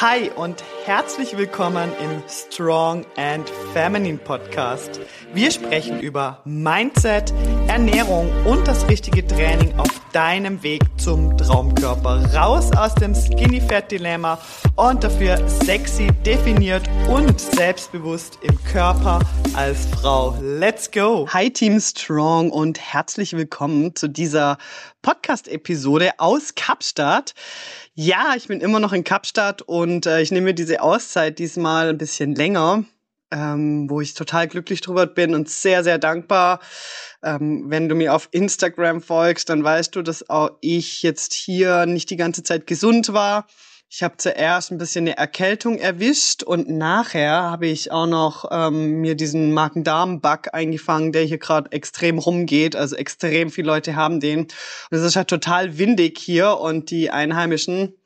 Hi und herzlich willkommen im Strong and Feminine Podcast. Wir sprechen über Mindset, Ernährung und das richtige Training auf deinem Weg zum Traumkörper. Raus aus dem Skinny Fat Dilemma und dafür sexy, definiert und selbstbewusst im Körper als Frau. Let's go! Hi Team Strong und herzlich willkommen zu dieser Podcast-Episode aus Kapstadt. Ja, ich bin immer noch in Kapstadt und äh, ich nehme diese Auszeit diesmal ein bisschen länger, ähm, wo ich total glücklich drüber bin und sehr, sehr dankbar. Ähm, wenn du mir auf Instagram folgst, dann weißt du, dass auch ich jetzt hier nicht die ganze Zeit gesund war. Ich habe zuerst ein bisschen eine Erkältung erwischt und nachher habe ich auch noch ähm, mir diesen Magen-Darm-Bug eingefangen, der hier gerade extrem rumgeht. Also extrem viele Leute haben den. Und es ist halt total windig hier und die Einheimischen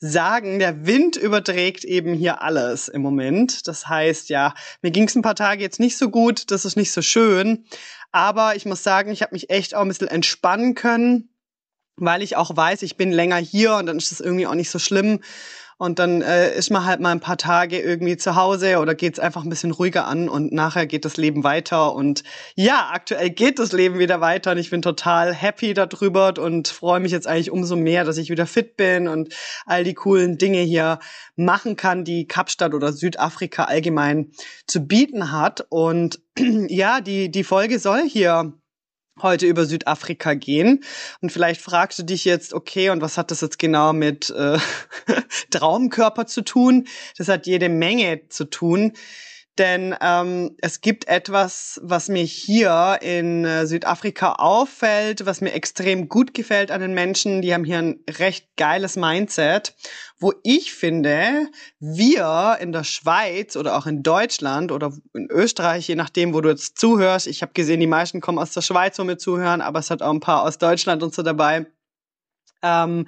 sagen, der Wind überträgt eben hier alles im Moment. Das heißt, ja, mir ging es ein paar Tage jetzt nicht so gut, das ist nicht so schön. Aber ich muss sagen, ich habe mich echt auch ein bisschen entspannen können weil ich auch weiß, ich bin länger hier und dann ist das irgendwie auch nicht so schlimm. Und dann äh, ist man halt mal ein paar Tage irgendwie zu Hause oder geht es einfach ein bisschen ruhiger an und nachher geht das Leben weiter. Und ja, aktuell geht das Leben wieder weiter und ich bin total happy darüber und freue mich jetzt eigentlich umso mehr, dass ich wieder fit bin und all die coolen Dinge hier machen kann, die Kapstadt oder Südafrika allgemein zu bieten hat. Und ja, die, die Folge soll hier heute über Südafrika gehen. Und vielleicht fragst du dich jetzt, okay, und was hat das jetzt genau mit äh, Traumkörper zu tun? Das hat jede Menge zu tun. Denn ähm, es gibt etwas, was mir hier in äh, Südafrika auffällt, was mir extrem gut gefällt an den Menschen. Die haben hier ein recht geiles Mindset, wo ich finde, wir in der Schweiz oder auch in Deutschland oder in Österreich, je nachdem, wo du jetzt zuhörst, ich habe gesehen, die meisten kommen aus der Schweiz, wo wir zuhören, aber es hat auch ein paar aus Deutschland und so dabei. Ähm,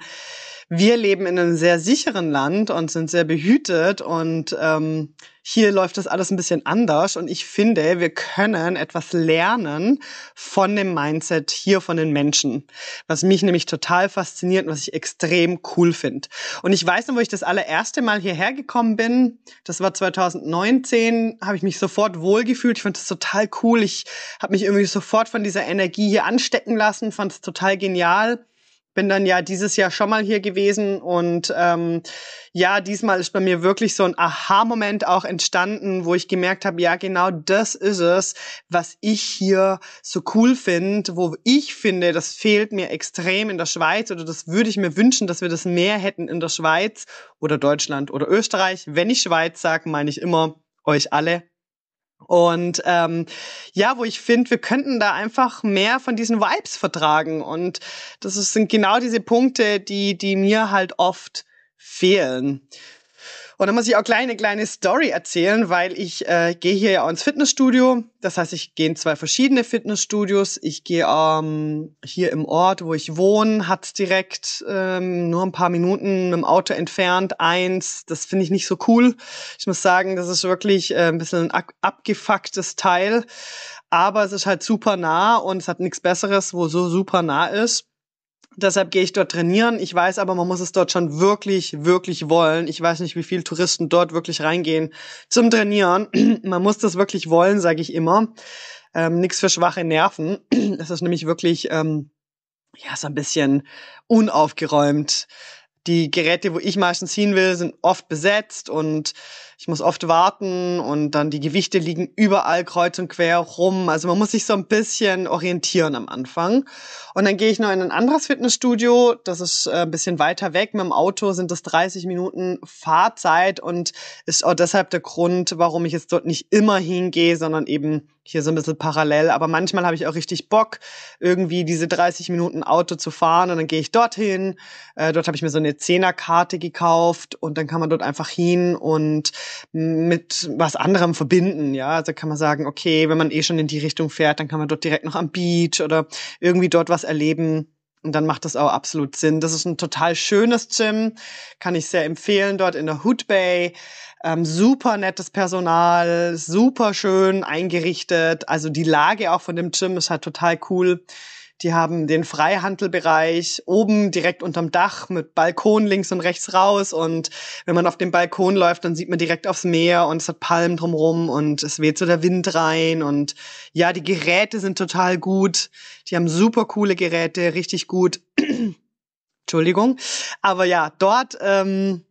wir leben in einem sehr sicheren Land und sind sehr behütet und ähm, hier läuft das alles ein bisschen anders und ich finde, wir können etwas lernen von dem Mindset hier von den Menschen, was mich nämlich total fasziniert und was ich extrem cool finde. Und ich weiß noch, wo ich das allererste Mal hierher gekommen bin, das war 2019, habe ich mich sofort wohlgefühlt. Ich fand das total cool. Ich habe mich irgendwie sofort von dieser Energie hier anstecken lassen, fand es total genial bin dann ja dieses Jahr schon mal hier gewesen und ähm, ja, diesmal ist bei mir wirklich so ein Aha-Moment auch entstanden, wo ich gemerkt habe, ja, genau das ist es, was ich hier so cool finde, wo ich finde, das fehlt mir extrem in der Schweiz oder das würde ich mir wünschen, dass wir das mehr hätten in der Schweiz oder Deutschland oder Österreich. Wenn ich Schweiz sage, meine ich immer euch alle, und ähm, ja, wo ich finde, wir könnten da einfach mehr von diesen Vibes vertragen. Und das sind genau diese Punkte, die, die mir halt oft fehlen. Und dann muss ich auch kleine, kleine Story erzählen, weil ich äh, gehe hier ja auch ins Fitnessstudio. Das heißt, ich gehe in zwei verschiedene Fitnessstudios. Ich gehe ähm, hier im Ort, wo ich wohne, hat's direkt ähm, nur ein paar Minuten mit dem Auto entfernt. Eins, das finde ich nicht so cool. Ich muss sagen, das ist wirklich äh, ein bisschen ein abgefucktes Teil. Aber es ist halt super nah und es hat nichts Besseres, wo so super nah ist. Deshalb gehe ich dort trainieren. Ich weiß aber, man muss es dort schon wirklich, wirklich wollen. Ich weiß nicht, wie viele Touristen dort wirklich reingehen zum Trainieren. man muss das wirklich wollen, sage ich immer. Ähm, Nichts für schwache Nerven. Es ist nämlich wirklich ähm, ja so ein bisschen unaufgeräumt. Die Geräte, wo ich meistens hin will, sind oft besetzt und ich muss oft warten und dann die Gewichte liegen überall kreuz und quer rum. Also man muss sich so ein bisschen orientieren am Anfang. Und dann gehe ich noch in ein anderes Fitnessstudio. Das ist äh, ein bisschen weiter weg. Mit dem Auto sind das 30 Minuten Fahrzeit und ist auch deshalb der Grund, warum ich jetzt dort nicht immer hingehe, sondern eben hier so ein bisschen parallel. Aber manchmal habe ich auch richtig Bock, irgendwie diese 30 Minuten Auto zu fahren und dann gehe ich dorthin. Äh, dort habe ich mir so eine Zehnerkarte gekauft und dann kann man dort einfach hin und mit was anderem verbinden. Ja, also kann man sagen, okay, wenn man eh schon in die Richtung fährt, dann kann man dort direkt noch am Beach oder irgendwie dort was erleben. Und dann macht das auch absolut Sinn. Das ist ein total schönes Gym, kann ich sehr empfehlen, dort in der Hood Bay. Ähm, super nettes Personal, super schön eingerichtet. Also die Lage auch von dem Gym ist halt total cool. Die haben den Freihandelbereich oben direkt unterm Dach mit Balkon links und rechts raus. Und wenn man auf dem Balkon läuft, dann sieht man direkt aufs Meer und es hat Palmen drumrum und es weht so der Wind rein. Und ja, die Geräte sind total gut. Die haben super coole Geräte, richtig gut. Entschuldigung. Aber ja, dort ähm,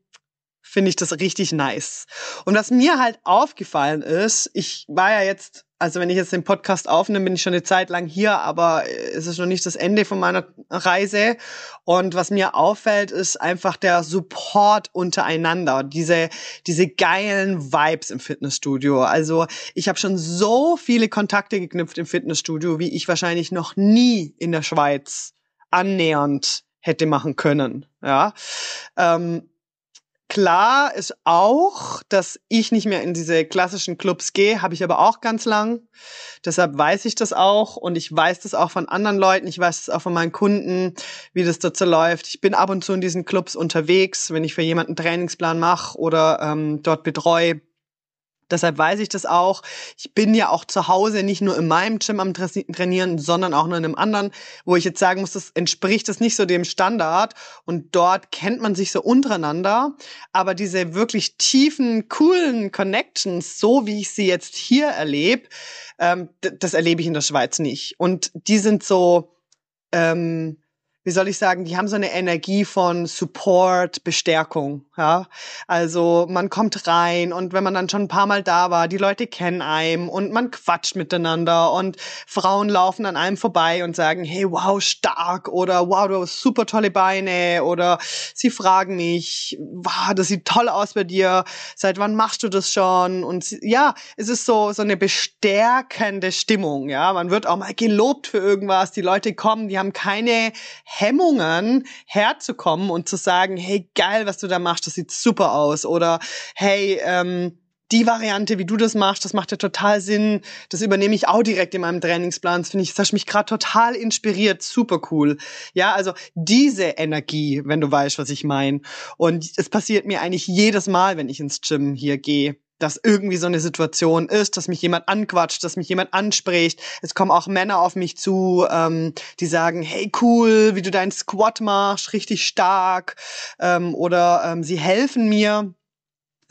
finde ich das richtig nice. Und was mir halt aufgefallen ist, ich war ja jetzt, also wenn ich jetzt den Podcast aufnehme, bin ich schon eine Zeit lang hier, aber es ist noch nicht das Ende von meiner Reise. Und was mir auffällt, ist einfach der Support untereinander, diese, diese geilen Vibes im Fitnessstudio. Also ich habe schon so viele Kontakte geknüpft im Fitnessstudio, wie ich wahrscheinlich noch nie in der Schweiz annähernd hätte machen können. Ja. Ähm, Klar ist auch, dass ich nicht mehr in diese klassischen Clubs gehe, habe ich aber auch ganz lang. Deshalb weiß ich das auch und ich weiß das auch von anderen Leuten, ich weiß das auch von meinen Kunden, wie das dazu läuft. Ich bin ab und zu in diesen Clubs unterwegs, wenn ich für jemanden Trainingsplan mache oder ähm, dort betreue Deshalb weiß ich das auch. Ich bin ja auch zu Hause nicht nur in meinem Gym am Trainieren, sondern auch nur in einem anderen, wo ich jetzt sagen muss, das entspricht das nicht so dem Standard. Und dort kennt man sich so untereinander. Aber diese wirklich tiefen, coolen Connections, so wie ich sie jetzt hier erlebe, ähm, das erlebe ich in der Schweiz nicht. Und die sind so, ähm, wie soll ich sagen, die haben so eine Energie von Support, Bestärkung, ja. Also man kommt rein und wenn man dann schon ein paar Mal da war, die Leute kennen einem und man quatscht miteinander und Frauen laufen an einem vorbei und sagen, hey, wow, stark oder wow, du hast super tolle Beine oder sie fragen mich, wow, das sieht toll aus bei dir, seit wann machst du das schon? Und ja, es ist so, so eine bestärkende Stimmung, ja. Man wird auch mal gelobt für irgendwas, die Leute kommen, die haben keine Hemmungen herzukommen und zu sagen, hey, geil, was du da machst, das sieht super aus. Oder hey, ähm, die Variante, wie du das machst, das macht ja total Sinn. Das übernehme ich auch direkt in meinem Trainingsplan. Das finde ich, das hat mich gerade total inspiriert. Super cool. Ja, also diese Energie, wenn du weißt, was ich meine. Und es passiert mir eigentlich jedes Mal, wenn ich ins Gym hier gehe dass irgendwie so eine Situation ist, dass mich jemand anquatscht, dass mich jemand anspricht. Es kommen auch Männer auf mich zu, ähm, die sagen, hey cool, wie du deinen Squat machst, richtig stark. Ähm, oder ähm, sie helfen mir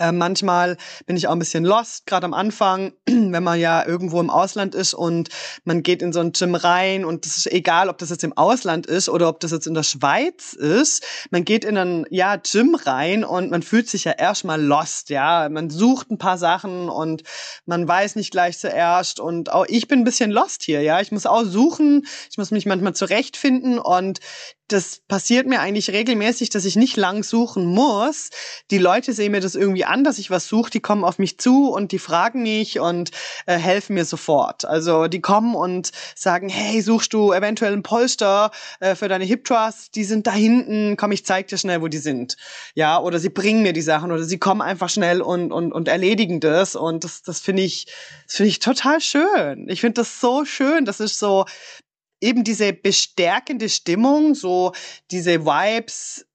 äh, manchmal bin ich auch ein bisschen lost, gerade am Anfang, wenn man ja irgendwo im Ausland ist und man geht in so ein Gym rein und es ist egal, ob das jetzt im Ausland ist oder ob das jetzt in der Schweiz ist. Man geht in ein ja, Gym rein und man fühlt sich ja erstmal lost, ja. Man sucht ein paar Sachen und man weiß nicht gleich zuerst und auch ich bin ein bisschen lost hier, ja. Ich muss auch suchen, ich muss mich manchmal zurechtfinden und das passiert mir eigentlich regelmäßig, dass ich nicht lang suchen muss. Die Leute sehen mir das irgendwie an, dass ich was suche, die kommen auf mich zu und die fragen mich und äh, helfen mir sofort. Also die kommen und sagen, hey, suchst du eventuell ein Polster äh, für deine Hip Trusts? Die sind da hinten, komm, ich zeig dir schnell, wo die sind. Ja, oder sie bringen mir die Sachen oder sie kommen einfach schnell und, und, und erledigen das und das, das finde ich, das finde ich total schön. Ich finde das so schön. Das ist so, eben diese bestärkende Stimmung, so diese Vibes,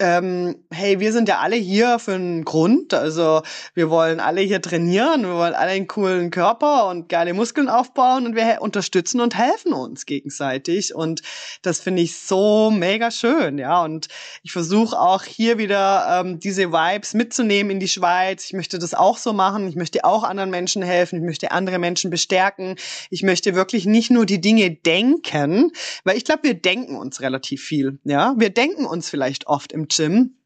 ähm, hey, wir sind ja alle hier für einen Grund. Also wir wollen alle hier trainieren, wir wollen alle einen coolen Körper und geile Muskeln aufbauen und wir unterstützen und helfen uns gegenseitig. Und das finde ich so mega schön, ja. Und ich versuche auch hier wieder ähm, diese Vibes mitzunehmen in die Schweiz. Ich möchte das auch so machen. Ich möchte auch anderen Menschen helfen. Ich möchte andere Menschen bestärken. Ich möchte wirklich nicht nur die Dinge denken, weil ich glaube, wir denken uns relativ viel, ja. Wir denken uns vielleicht oft im Gym,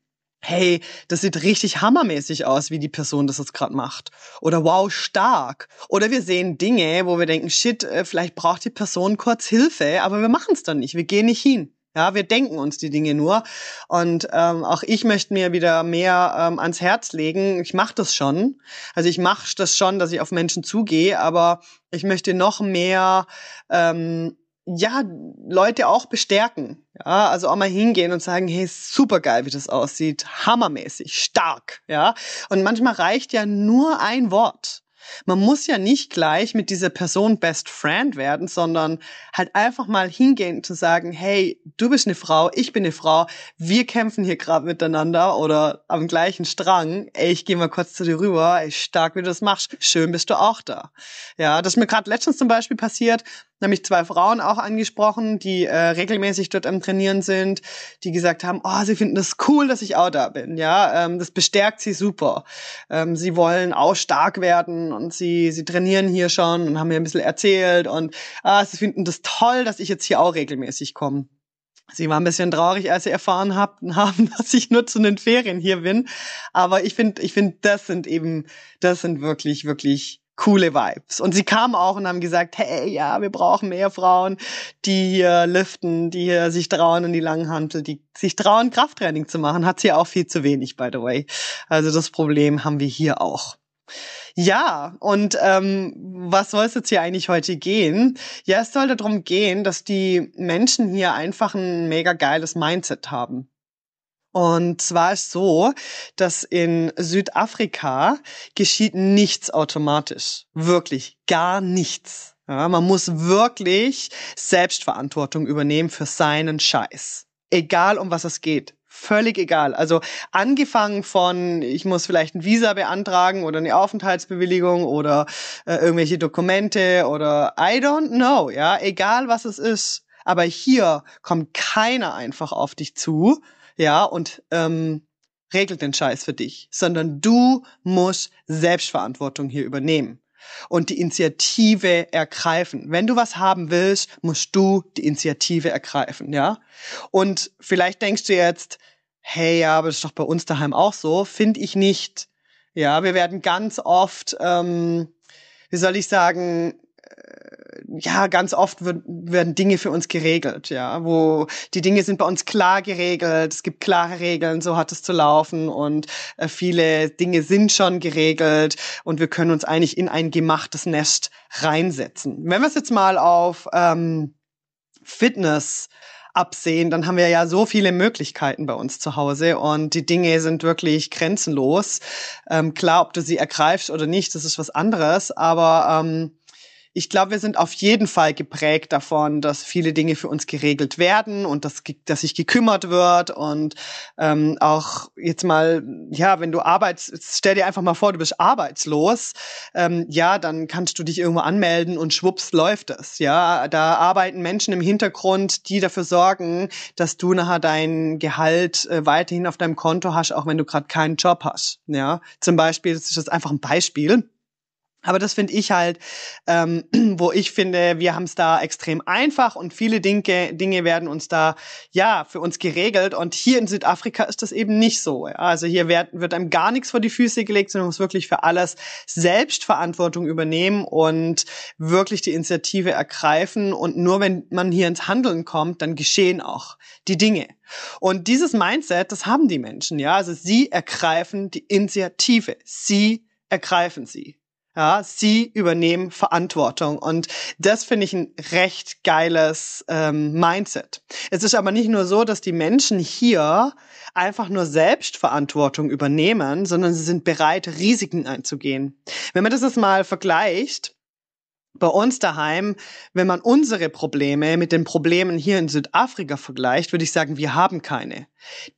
hey, das sieht richtig hammermäßig aus, wie die Person das jetzt gerade macht. Oder wow, stark. Oder wir sehen Dinge, wo wir denken, shit, äh, vielleicht braucht die Person kurz Hilfe, aber wir machen es dann nicht, wir gehen nicht hin. Ja, wir denken uns die Dinge nur. Und ähm, auch ich möchte mir wieder mehr ähm, ans Herz legen. Ich mache das schon. Also ich mache das schon, dass ich auf Menschen zugehe, aber ich möchte noch mehr ähm, ja, Leute auch bestärken. Ja, also auch mal hingehen und sagen, hey, super geil, wie das aussieht. Hammermäßig, stark. Ja, und manchmal reicht ja nur ein Wort. Man muss ja nicht gleich mit dieser Person Best Friend werden, sondern halt einfach mal hingehen zu sagen, hey, du bist eine Frau, ich bin eine Frau, wir kämpfen hier gerade miteinander oder am gleichen Strang. Ey, ich gehe mal kurz zu dir rüber, ey, stark, wie du das machst. Schön bist du auch da. Ja, das ist mir gerade letztens zum Beispiel passiert nämlich zwei Frauen auch angesprochen, die äh, regelmäßig dort am Trainieren sind, die gesagt haben, oh, sie finden das cool, dass ich auch da bin. Ja, ähm, das bestärkt sie super. Ähm, sie wollen auch stark werden und sie sie trainieren hier schon und haben mir ein bisschen erzählt und ah, sie finden das toll, dass ich jetzt hier auch regelmäßig komme. Sie war ein bisschen traurig, als sie erfahren haben, dass ich nur zu den Ferien hier bin. Aber ich finde, ich finde, das sind eben, das sind wirklich, wirklich coole Vibes. Und sie kamen auch und haben gesagt, hey, ja, wir brauchen mehr Frauen, die hier liften, die hier sich trauen in die Langhantel, die sich trauen, Krafttraining zu machen. Hat sie auch viel zu wenig, by the way. Also das Problem haben wir hier auch. Ja, und ähm, was soll es jetzt hier eigentlich heute gehen? Ja, es soll darum gehen, dass die Menschen hier einfach ein mega geiles Mindset haben. Und zwar ist so, dass in Südafrika geschieht nichts automatisch. Wirklich gar nichts. Ja, man muss wirklich Selbstverantwortung übernehmen für seinen Scheiß. Egal um was es geht völlig egal. Also angefangen von, ich muss vielleicht ein Visa beantragen oder eine Aufenthaltsbewilligung oder äh, irgendwelche Dokumente oder I don't know, ja, egal was es ist. Aber hier kommt keiner einfach auf dich zu, ja, und ähm, regelt den Scheiß für dich, sondern du musst Selbstverantwortung hier übernehmen und die Initiative ergreifen. Wenn du was haben willst, musst du die Initiative ergreifen, ja? Und vielleicht denkst du jetzt, hey, ja, aber das ist doch bei uns daheim auch so. Finde ich nicht. Ja, wir werden ganz oft, ähm, wie soll ich sagen, äh, ja, ganz oft wird, werden Dinge für uns geregelt, ja, wo die Dinge sind bei uns klar geregelt, es gibt klare Regeln, so hat es zu laufen und äh, viele Dinge sind schon geregelt und wir können uns eigentlich in ein gemachtes Nest reinsetzen. Wenn wir es jetzt mal auf ähm, Fitness absehen, dann haben wir ja so viele Möglichkeiten bei uns zu Hause und die Dinge sind wirklich grenzenlos. Ähm, klar, ob du sie ergreifst oder nicht, das ist was anderes, aber ähm, ich glaube, wir sind auf jeden Fall geprägt davon, dass viele Dinge für uns geregelt werden und dass, dass sich gekümmert wird und ähm, auch jetzt mal, ja, wenn du arbeitest, stell dir einfach mal vor, du bist arbeitslos, ähm, ja, dann kannst du dich irgendwo anmelden und schwupps läuft es, ja. Da arbeiten Menschen im Hintergrund, die dafür sorgen, dass du nachher dein Gehalt äh, weiterhin auf deinem Konto hast, auch wenn du gerade keinen Job hast, ja. Zum Beispiel, das ist jetzt einfach ein Beispiel aber das finde ich halt, ähm, wo ich finde, wir haben es da extrem einfach und viele Dinge, Dinge werden uns da ja für uns geregelt. Und hier in Südafrika ist das eben nicht so. Also hier wird, wird einem gar nichts vor die Füße gelegt, sondern man muss wirklich für alles Selbstverantwortung übernehmen und wirklich die Initiative ergreifen. Und nur wenn man hier ins Handeln kommt, dann geschehen auch die Dinge. Und dieses Mindset, das haben die Menschen, ja. Also sie ergreifen die Initiative. Sie ergreifen sie. Ja, sie übernehmen Verantwortung und das finde ich ein recht geiles ähm, Mindset. Es ist aber nicht nur so, dass die Menschen hier einfach nur Selbstverantwortung übernehmen, sondern sie sind bereit, Risiken einzugehen. Wenn man das jetzt mal vergleicht, bei uns daheim, wenn man unsere Probleme mit den Problemen hier in Südafrika vergleicht, würde ich sagen, wir haben keine.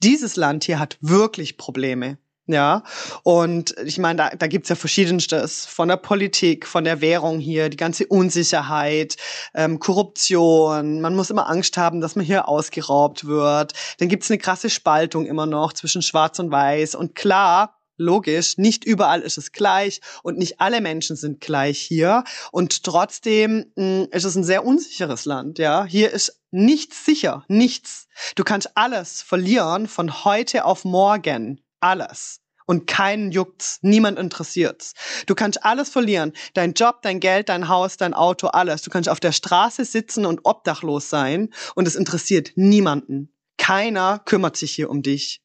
Dieses Land hier hat wirklich Probleme. Ja, und ich meine, da, da gibt's ja verschiedenstes von der Politik, von der Währung hier, die ganze Unsicherheit, ähm, Korruption. Man muss immer Angst haben, dass man hier ausgeraubt wird. Dann gibt's eine krasse Spaltung immer noch zwischen Schwarz und Weiß. Und klar, logisch, nicht überall ist es gleich und nicht alle Menschen sind gleich hier. Und trotzdem mh, hm, ist es ein sehr unsicheres Land. Ja, hier ist nichts sicher, nichts. Du kannst alles verlieren von heute auf morgen alles. Und keinen juckt's, niemand interessiert's. Du kannst alles verlieren. Dein Job, dein Geld, dein Haus, dein Auto, alles. Du kannst auf der Straße sitzen und obdachlos sein und es interessiert niemanden. Keiner kümmert sich hier um dich.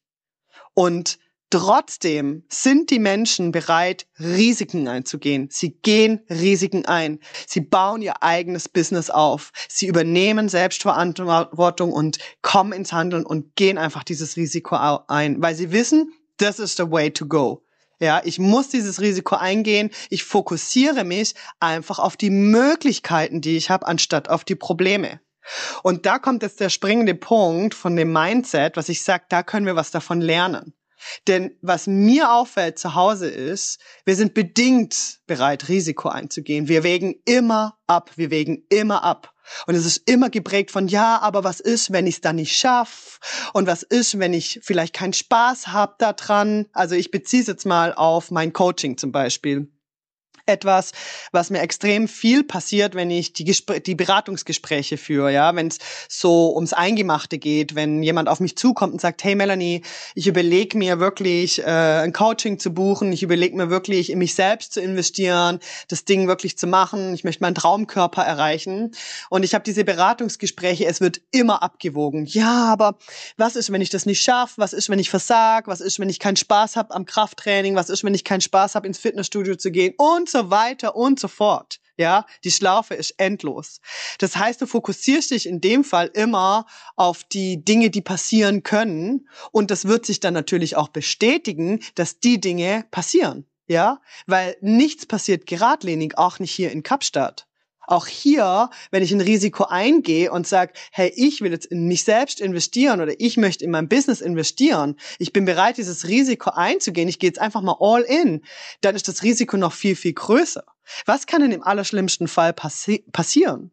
Und Trotzdem sind die Menschen bereit, Risiken einzugehen. Sie gehen Risiken ein. Sie bauen ihr eigenes Business auf. Sie übernehmen Selbstverantwortung und kommen ins Handeln und gehen einfach dieses Risiko ein, weil sie wissen, das ist the way to go. Ja, ich muss dieses Risiko eingehen. Ich fokussiere mich einfach auf die Möglichkeiten, die ich habe, anstatt auf die Probleme. Und da kommt jetzt der springende Punkt von dem Mindset, was ich sage, da können wir was davon lernen. Denn was mir auffällt zu Hause ist, wir sind bedingt bereit, Risiko einzugehen. Wir wägen immer ab, wir wägen immer ab. Und es ist immer geprägt von, ja, aber was ist, wenn ich es dann nicht schaffe? Und was ist, wenn ich vielleicht keinen Spaß habe daran? Also ich beziehe es jetzt mal auf mein Coaching zum Beispiel etwas, was mir extrem viel passiert, wenn ich die, Gespr die Beratungsgespräche führe, ja, wenn es so ums Eingemachte geht, wenn jemand auf mich zukommt und sagt, hey Melanie, ich überlege mir wirklich äh, ein Coaching zu buchen, ich überlege mir wirklich in mich selbst zu investieren, das Ding wirklich zu machen, ich möchte meinen Traumkörper erreichen und ich habe diese Beratungsgespräche, es wird immer abgewogen. Ja, aber was ist, wenn ich das nicht schaffe? Was ist, wenn ich versag? Was ist, wenn ich keinen Spaß habe am Krafttraining? Was ist, wenn ich keinen Spaß habe ins Fitnessstudio zu gehen und so weiter und so fort. Ja, die Schlaufe ist endlos. Das heißt, du fokussierst dich in dem Fall immer auf die Dinge, die passieren können. Und das wird sich dann natürlich auch bestätigen, dass die Dinge passieren. Ja, weil nichts passiert geradlinig, auch nicht hier in Kapstadt. Auch hier, wenn ich ein Risiko eingehe und sage, hey, ich will jetzt in mich selbst investieren oder ich möchte in mein Business investieren, ich bin bereit, dieses Risiko einzugehen, ich gehe jetzt einfach mal all in, dann ist das Risiko noch viel, viel größer. Was kann denn im allerschlimmsten Fall passi passieren?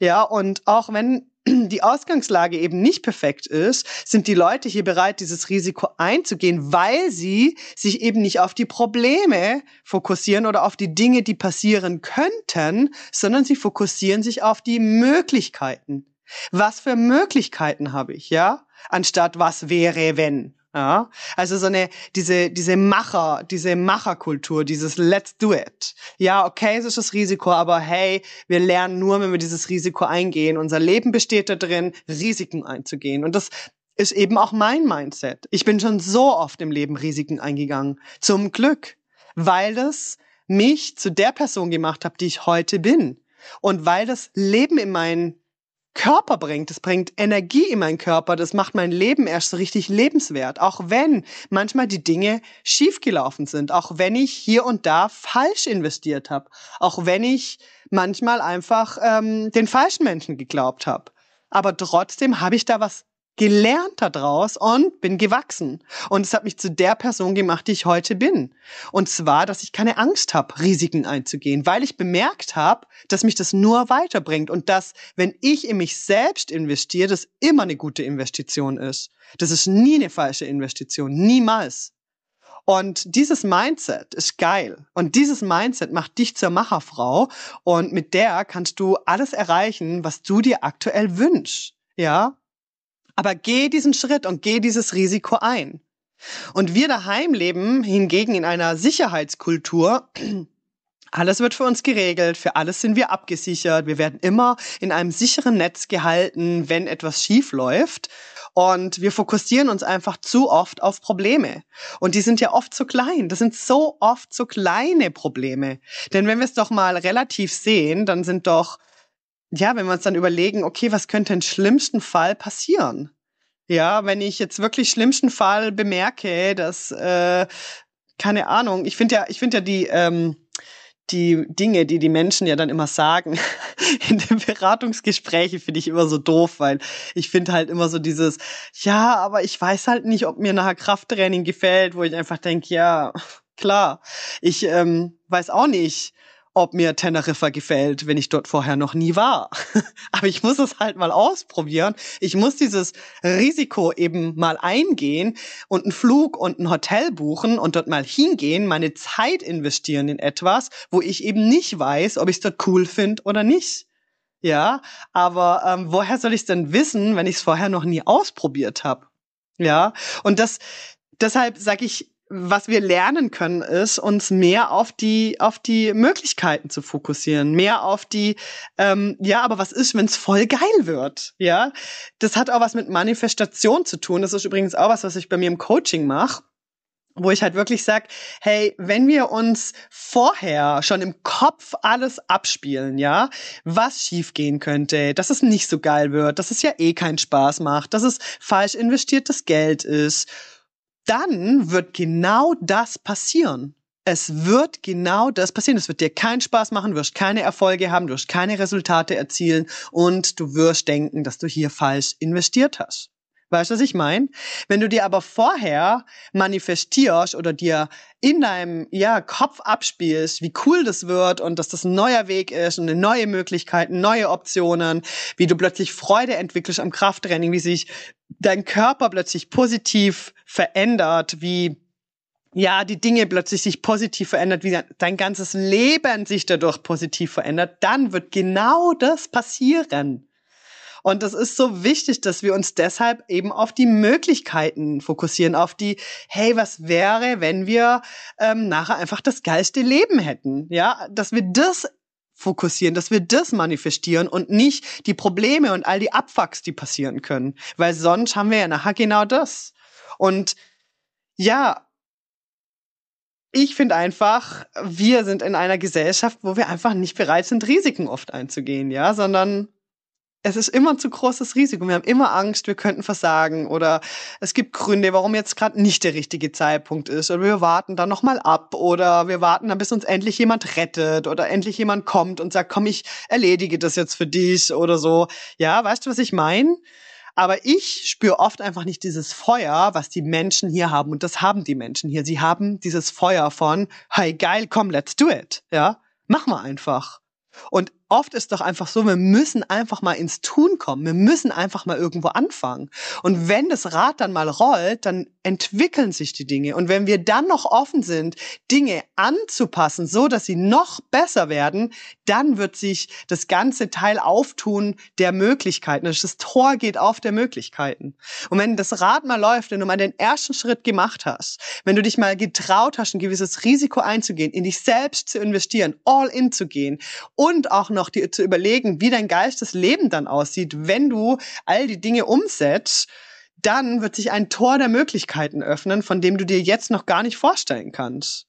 Ja, und auch wenn die Ausgangslage eben nicht perfekt ist, sind die Leute hier bereit, dieses Risiko einzugehen, weil sie sich eben nicht auf die Probleme fokussieren oder auf die Dinge, die passieren könnten, sondern sie fokussieren sich auf die Möglichkeiten. Was für Möglichkeiten habe ich, ja? Anstatt was wäre, wenn. Ja, also so eine diese diese Macher, diese Macherkultur, dieses Let's do it. Ja, okay, es ist das Risiko, aber hey, wir lernen nur, wenn wir dieses Risiko eingehen. Unser Leben besteht darin, Risiken einzugehen und das ist eben auch mein Mindset. Ich bin schon so oft im Leben Risiken eingegangen, zum Glück, weil das mich zu der Person gemacht hat, die ich heute bin und weil das Leben in meinen Körper bringt. Es bringt Energie in meinen Körper. Das macht mein Leben erst so richtig lebenswert. Auch wenn manchmal die Dinge schiefgelaufen sind. Auch wenn ich hier und da falsch investiert habe. Auch wenn ich manchmal einfach ähm, den falschen Menschen geglaubt habe. Aber trotzdem habe ich da was gelernt daraus und bin gewachsen. Und es hat mich zu der Person gemacht, die ich heute bin. Und zwar, dass ich keine Angst habe, Risiken einzugehen, weil ich bemerkt habe, dass mich das nur weiterbringt und dass, wenn ich in mich selbst investiere, das immer eine gute Investition ist. Das ist nie eine falsche Investition, niemals. Und dieses Mindset ist geil. Und dieses Mindset macht dich zur Macherfrau. Und mit der kannst du alles erreichen, was du dir aktuell wünschst. Ja, aber geh diesen Schritt und geh dieses Risiko ein. Und wir daheim leben hingegen in einer Sicherheitskultur. Alles wird für uns geregelt, für alles sind wir abgesichert, wir werden immer in einem sicheren Netz gehalten, wenn etwas schief läuft. Und wir fokussieren uns einfach zu oft auf Probleme. Und die sind ja oft zu klein. Das sind so oft so kleine Probleme. Denn wenn wir es doch mal relativ sehen, dann sind doch ja, wenn wir uns dann überlegen, okay, was könnte im schlimmsten Fall passieren? Ja, wenn ich jetzt wirklich schlimmsten Fall bemerke, dass äh, keine Ahnung, ich finde ja, ich finde ja die ähm, die Dinge, die die Menschen ja dann immer sagen in den Beratungsgesprächen, finde ich immer so doof, weil ich finde halt immer so dieses, ja, aber ich weiß halt nicht, ob mir nachher Krafttraining gefällt, wo ich einfach denke, ja, klar, ich ähm, weiß auch nicht, ob mir Teneriffa gefällt, wenn ich dort vorher noch nie war. Aber ich muss es halt mal ausprobieren. Ich muss dieses Risiko eben mal eingehen und einen Flug und ein Hotel buchen und dort mal hingehen, meine Zeit investieren in etwas, wo ich eben nicht weiß, ob ich es dort cool finde oder nicht. Ja, aber ähm, woher soll ich es denn wissen, wenn ich es vorher noch nie ausprobiert habe? Ja, und das deshalb sage ich was wir lernen können, ist, uns mehr auf die, auf die Möglichkeiten zu fokussieren, mehr auf die, ähm, ja, aber was ist, wenn es voll geil wird? Ja, das hat auch was mit Manifestation zu tun. Das ist übrigens auch was, was ich bei mir im Coaching mache wo ich halt wirklich sag, hey, wenn wir uns vorher schon im Kopf alles abspielen, ja, was schiefgehen könnte, dass es nicht so geil wird, dass es ja eh keinen Spaß macht, dass es falsch investiertes Geld ist dann wird genau das passieren. Es wird genau das passieren. Es wird dir keinen Spaß machen, du wirst keine Erfolge haben, du wirst keine Resultate erzielen und du wirst denken, dass du hier falsch investiert hast. Weißt du, was ich meine? Wenn du dir aber vorher manifestierst oder dir in deinem ja, Kopf abspielst, wie cool das wird und dass das ein neuer Weg ist und eine neue Möglichkeiten, neue Optionen, wie du plötzlich Freude entwickelst am Krafttraining, wie sich dein Körper plötzlich positiv verändert, wie ja, die Dinge plötzlich sich positiv verändert, wie dein ganzes Leben sich dadurch positiv verändert, dann wird genau das passieren. Und das ist so wichtig, dass wir uns deshalb eben auf die Möglichkeiten fokussieren, auf die, hey, was wäre, wenn wir ähm, nachher einfach das geilste Leben hätten? Ja, dass wir das fokussieren, dass wir das manifestieren und nicht die Probleme und all die Abfucks, die passieren können. Weil sonst haben wir ja nachher genau das. Und ja, ich finde einfach, wir sind in einer Gesellschaft, wo wir einfach nicht bereit sind, Risiken oft einzugehen, ja, sondern es ist immer ein zu großes Risiko. Wir haben immer Angst, wir könnten versagen oder es gibt Gründe, warum jetzt gerade nicht der richtige Zeitpunkt ist oder wir warten dann noch mal ab oder wir warten dann, bis uns endlich jemand rettet oder endlich jemand kommt und sagt, komm, ich erledige das jetzt für dich oder so. Ja, weißt du, was ich meine? Aber ich spüre oft einfach nicht dieses Feuer, was die Menschen hier haben. Und das haben die Menschen hier. Sie haben dieses Feuer von, hey, geil, komm, let's do it. Ja, mach mal einfach. Und oft ist doch einfach so, wir müssen einfach mal ins Tun kommen. Wir müssen einfach mal irgendwo anfangen. Und wenn das Rad dann mal rollt, dann entwickeln sich die Dinge. Und wenn wir dann noch offen sind, Dinge anzupassen, so dass sie noch besser werden, dann wird sich das ganze Teil auftun der Möglichkeiten. Das Tor geht auf der Möglichkeiten. Und wenn das Rad mal läuft, wenn du mal den ersten Schritt gemacht hast, wenn du dich mal getraut hast, ein gewisses Risiko einzugehen, in dich selbst zu investieren, all in zu gehen und auch noch dir zu überlegen, wie dein Geistes Leben dann aussieht, wenn du all die Dinge umsetzt, dann wird sich ein Tor der Möglichkeiten öffnen, von dem du dir jetzt noch gar nicht vorstellen kannst.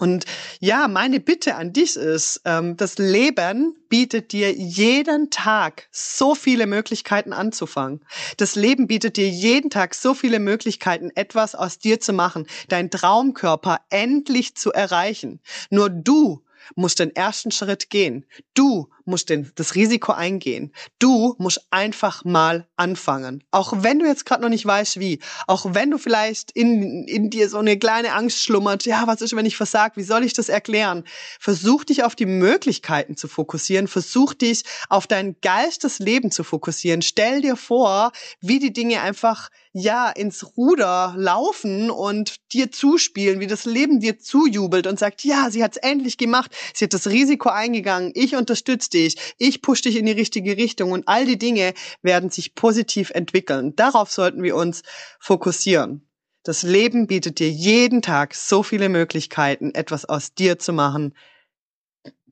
Und ja, meine Bitte an dich ist, ähm, das Leben bietet dir jeden Tag so viele Möglichkeiten anzufangen. Das Leben bietet dir jeden Tag so viele Möglichkeiten, etwas aus dir zu machen, dein Traumkörper endlich zu erreichen. Nur du musst den ersten Schritt gehen. Du musst den, das Risiko eingehen. Du musst einfach mal anfangen. Auch wenn du jetzt gerade noch nicht weißt, wie. Auch wenn du vielleicht in, in dir so eine kleine Angst schlummert. Ja, was ist, wenn ich versag? Wie soll ich das erklären? Versuch dich auf die Möglichkeiten zu fokussieren. Versuch dich auf dein geilstes Leben zu fokussieren. Stell dir vor, wie die Dinge einfach ja ins Ruder laufen und dir zuspielen, wie das Leben dir zujubelt und sagt, ja, sie hat es endlich gemacht, sie hat das Risiko eingegangen, ich unterstütze dich, ich push dich in die richtige Richtung und all die Dinge werden sich positiv entwickeln. Darauf sollten wir uns fokussieren. Das Leben bietet dir jeden Tag so viele Möglichkeiten, etwas aus dir zu machen,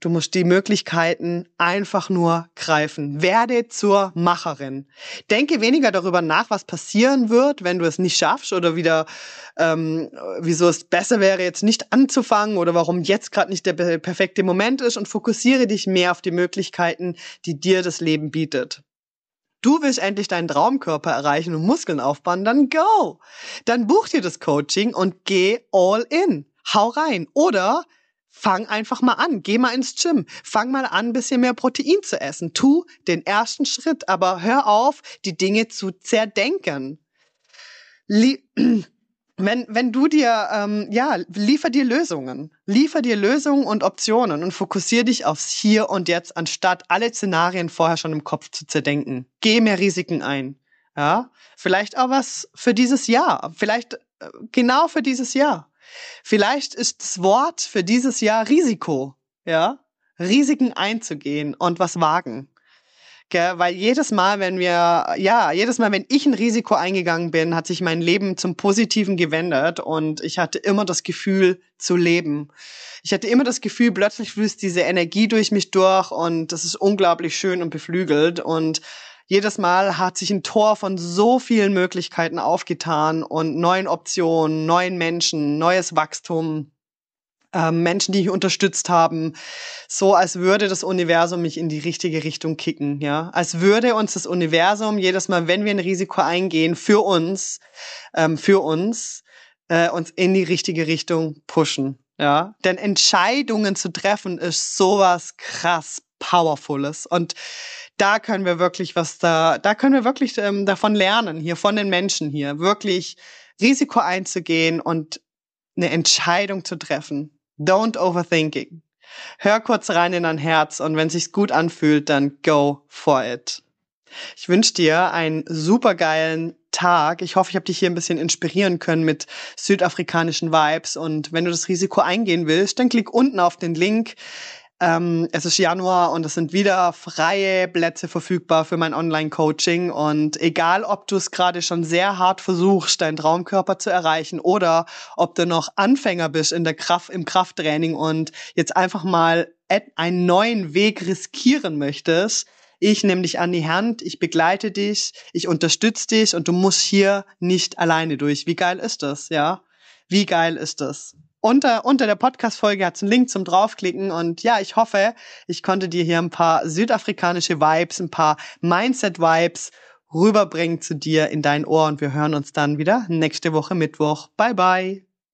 Du musst die Möglichkeiten einfach nur greifen. Werde zur Macherin. Denke weniger darüber nach, was passieren wird, wenn du es nicht schaffst oder wieder, ähm, wieso es besser wäre, jetzt nicht anzufangen oder warum jetzt gerade nicht der perfekte Moment ist und fokussiere dich mehr auf die Möglichkeiten, die dir das Leben bietet. Du willst endlich deinen Traumkörper erreichen und Muskeln aufbauen, dann go! Dann buch dir das Coaching und geh all in. Hau rein. Oder Fang einfach mal an, geh mal ins Gym, fang mal an, ein bisschen mehr Protein zu essen. Tu den ersten Schritt, aber hör auf, die Dinge zu zerdenken. Lie wenn, wenn du dir, ähm, ja, liefer dir Lösungen. Liefer dir Lösungen und Optionen und fokussier dich aufs Hier und Jetzt, anstatt alle Szenarien vorher schon im Kopf zu zerdenken. Geh mehr Risiken ein. Ja, vielleicht auch was für dieses Jahr. Vielleicht äh, genau für dieses Jahr. Vielleicht ist das Wort für dieses Jahr Risiko, ja? Risiken einzugehen und was wagen. Gell? Weil jedes Mal, wenn wir, ja, jedes Mal, wenn ich ein Risiko eingegangen bin, hat sich mein Leben zum Positiven gewendet und ich hatte immer das Gefühl zu leben. Ich hatte immer das Gefühl, plötzlich fließt diese Energie durch mich durch und das ist unglaublich schön und beflügelt und jedes Mal hat sich ein Tor von so vielen Möglichkeiten aufgetan und neuen Optionen, neuen Menschen, neues Wachstum, äh, Menschen, die mich unterstützt haben, so als würde das Universum mich in die richtige Richtung kicken, ja, als würde uns das Universum jedes Mal, wenn wir ein Risiko eingehen, für uns, ähm, für uns, äh, uns in die richtige Richtung pushen, ja, denn Entscheidungen zu treffen ist sowas krass Powerfules. Und da können wir wirklich was da, da können wir wirklich ähm, davon lernen, hier von den Menschen hier, wirklich Risiko einzugehen und eine Entscheidung zu treffen. Don't overthinking. Hör kurz rein in dein Herz und wenn sich's gut anfühlt, dann go for it. Ich wünsche dir einen supergeilen Tag. Ich hoffe, ich habe dich hier ein bisschen inspirieren können mit südafrikanischen Vibes. Und wenn du das Risiko eingehen willst, dann klick unten auf den Link. Ähm, es ist Januar und es sind wieder freie Plätze verfügbar für mein Online-Coaching. Und egal, ob du es gerade schon sehr hart versuchst, deinen Traumkörper zu erreichen oder ob du noch Anfänger bist in der Kraft, im Krafttraining und jetzt einfach mal einen neuen Weg riskieren möchtest, ich nehme dich an die Hand, ich begleite dich, ich unterstütze dich und du musst hier nicht alleine durch. Wie geil ist das, ja? Wie geil ist das? Unter, unter der Podcast-Folge hat es einen Link zum draufklicken und ja, ich hoffe, ich konnte dir hier ein paar südafrikanische Vibes, ein paar Mindset-Vibes rüberbringen zu dir in dein Ohr und wir hören uns dann wieder nächste Woche Mittwoch. Bye bye.